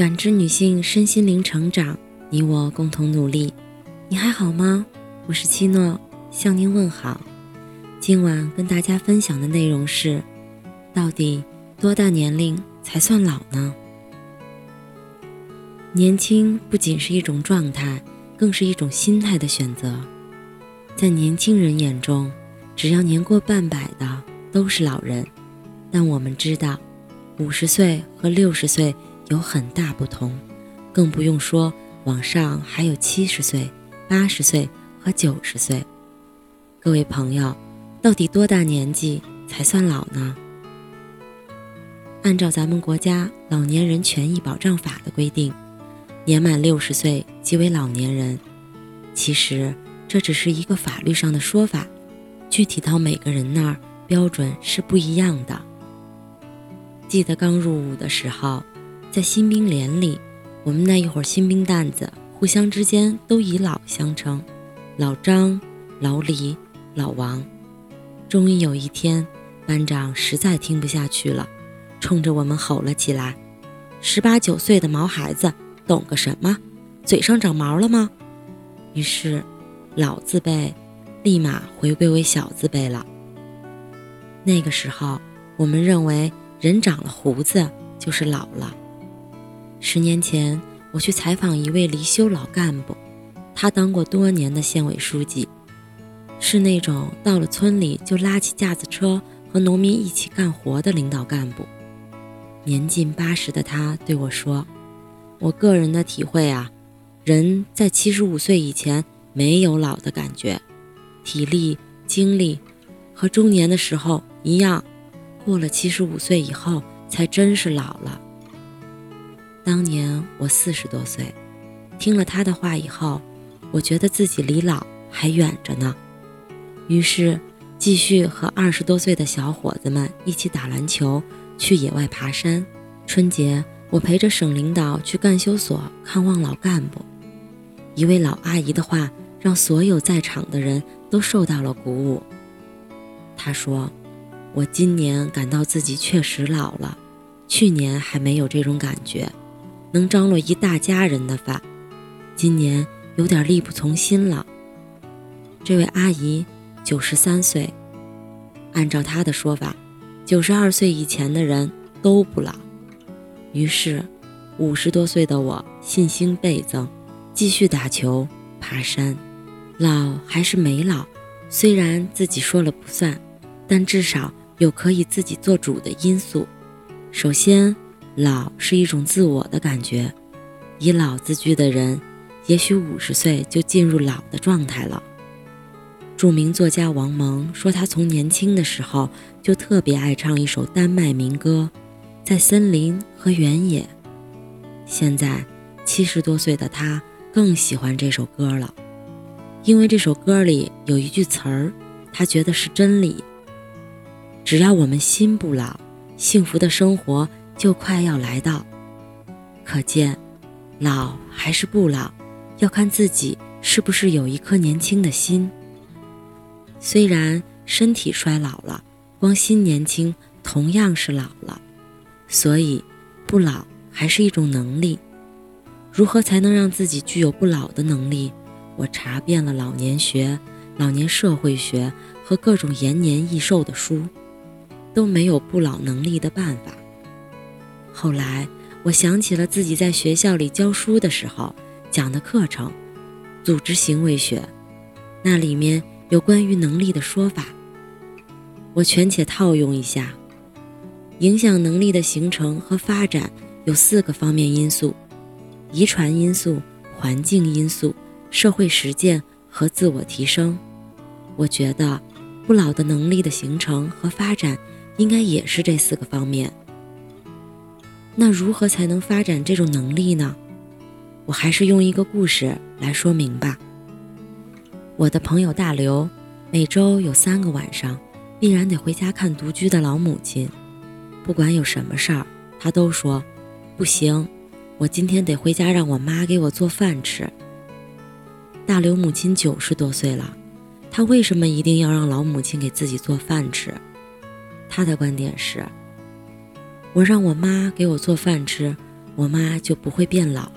感知女性身心灵成长，你我共同努力。你还好吗？我是七诺，向您问好。今晚跟大家分享的内容是：到底多大年龄才算老呢？年轻不仅是一种状态，更是一种心态的选择。在年轻人眼中，只要年过半百的都是老人。但我们知道，五十岁和六十岁有很大不同，更不用说网上还有七十岁、八十岁和九十岁。各位朋友，到底多大年纪才算老呢？按照咱们国家《老年人权益保障法》的规定，年满六十岁即为老年人。其实这只是一个法律上的说法，具体到每个人那儿标准是不一样的。记得刚入伍的时候，在新兵连里，我们那一伙新兵蛋子互相之间都以老相称，老张、老李、老王。终于有一天，班长实在听不下去了，冲着我们吼了起来：“十八九岁的毛孩子，懂个什么？嘴上长毛了吗？”于是，老字辈立马回归为小字辈了。那个时候，我们认为。人长了胡子就是老了。十年前，我去采访一位离休老干部，他当过多年的县委书记，是那种到了村里就拉起架子车和农民一起干活的领导干部。年近八十的他对我说：“我个人的体会啊，人在七十五岁以前没有老的感觉，体力、精力和中年的时候一样。”过了七十五岁以后，才真是老了。当年我四十多岁，听了他的话以后，我觉得自己离老还远着呢。于是，继续和二十多岁的小伙子们一起打篮球，去野外爬山。春节，我陪着省领导去干休所看望老干部。一位老阿姨的话，让所有在场的人都受到了鼓舞。她说。我今年感到自己确实老了，去年还没有这种感觉，能张罗一大家人的饭，今年有点力不从心了。这位阿姨九十三岁，按照她的说法，九十二岁以前的人都不老。于是，五十多岁的我信心倍增，继续打球、爬山。老还是没老，虽然自己说了不算，但至少。有可以自己做主的因素。首先，老是一种自我的感觉。以老自居的人，也许五十岁就进入老的状态了。著名作家王蒙说，他从年轻的时候就特别爱唱一首丹麦民歌，在森林和原野。现在七十多岁的他更喜欢这首歌了，因为这首歌里有一句词儿，他觉得是真理。只要我们心不老，幸福的生活就快要来到。可见，老还是不老，要看自己是不是有一颗年轻的心。虽然身体衰老了，光心年轻同样是老了。所以，不老还是一种能力。如何才能让自己具有不老的能力？我查遍了老年学、老年社会学和各种延年益寿的书。都没有不老能力的办法。后来，我想起了自己在学校里教书的时候讲的课程《组织行为学》，那里面有关于能力的说法。我权且套用一下：影响能力的形成和发展有四个方面因素：遗传因素、环境因素、社会实践和自我提升。我觉得，不老的能力的形成和发展。应该也是这四个方面。那如何才能发展这种能力呢？我还是用一个故事来说明吧。我的朋友大刘，每周有三个晚上，必然得回家看独居的老母亲。不管有什么事儿，他都说：“不行，我今天得回家让我妈给我做饭吃。”大刘母亲九十多岁了，他为什么一定要让老母亲给自己做饭吃？他的观点是：我让我妈给我做饭吃，我妈就不会变老。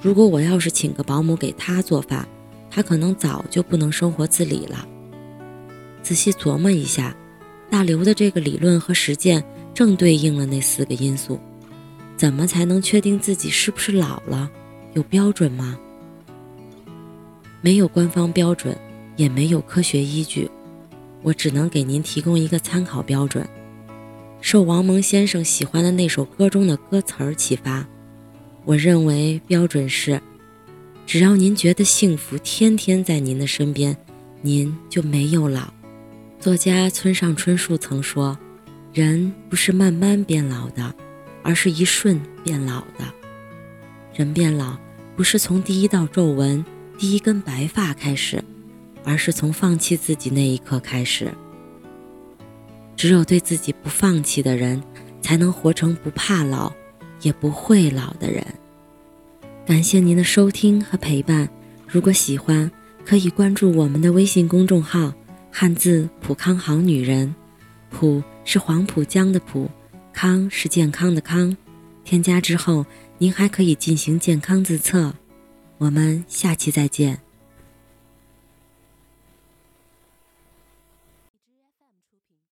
如果我要是请个保姆给她做饭，她可能早就不能生活自理了。仔细琢磨一下，大刘的这个理论和实践正对应了那四个因素。怎么才能确定自己是不是老了？有标准吗？没有官方标准，也没有科学依据，我只能给您提供一个参考标准。受王蒙先生喜欢的那首歌中的歌词儿启发，我认为标准是：只要您觉得幸福天天在您的身边，您就没有老。作家村上春树曾说：“人不是慢慢变老的，而是一瞬变老的。人变老不是从第一道皱纹、第一根白发开始，而是从放弃自己那一刻开始。”只有对自己不放弃的人，才能活成不怕老，也不会老的人。感谢您的收听和陪伴。如果喜欢，可以关注我们的微信公众号“汉字普康好女人”，普是黄浦江的浦，康是健康的康。添加之后，您还可以进行健康自测。我们下期再见。